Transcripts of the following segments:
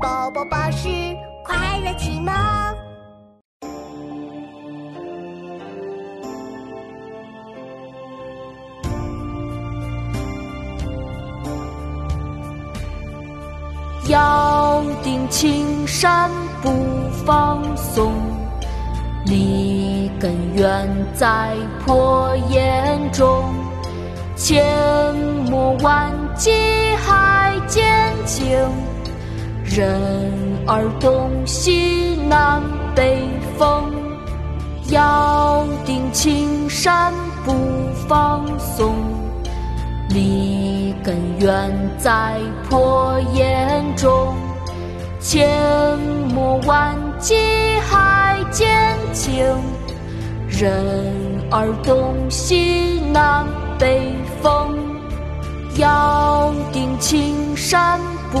宝宝巴士快乐启蒙。遥定青山不放松，立根远在破岩中。阡陌万击任尔东西南北风。咬定青山不放松，立根远在破岩中。千磨万击还坚劲，任尔东西南北风。咬定青山不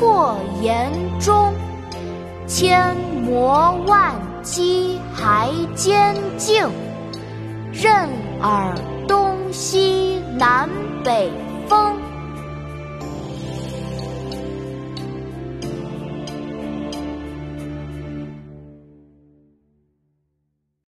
破岩中。千磨万击还坚劲，任尔东西南北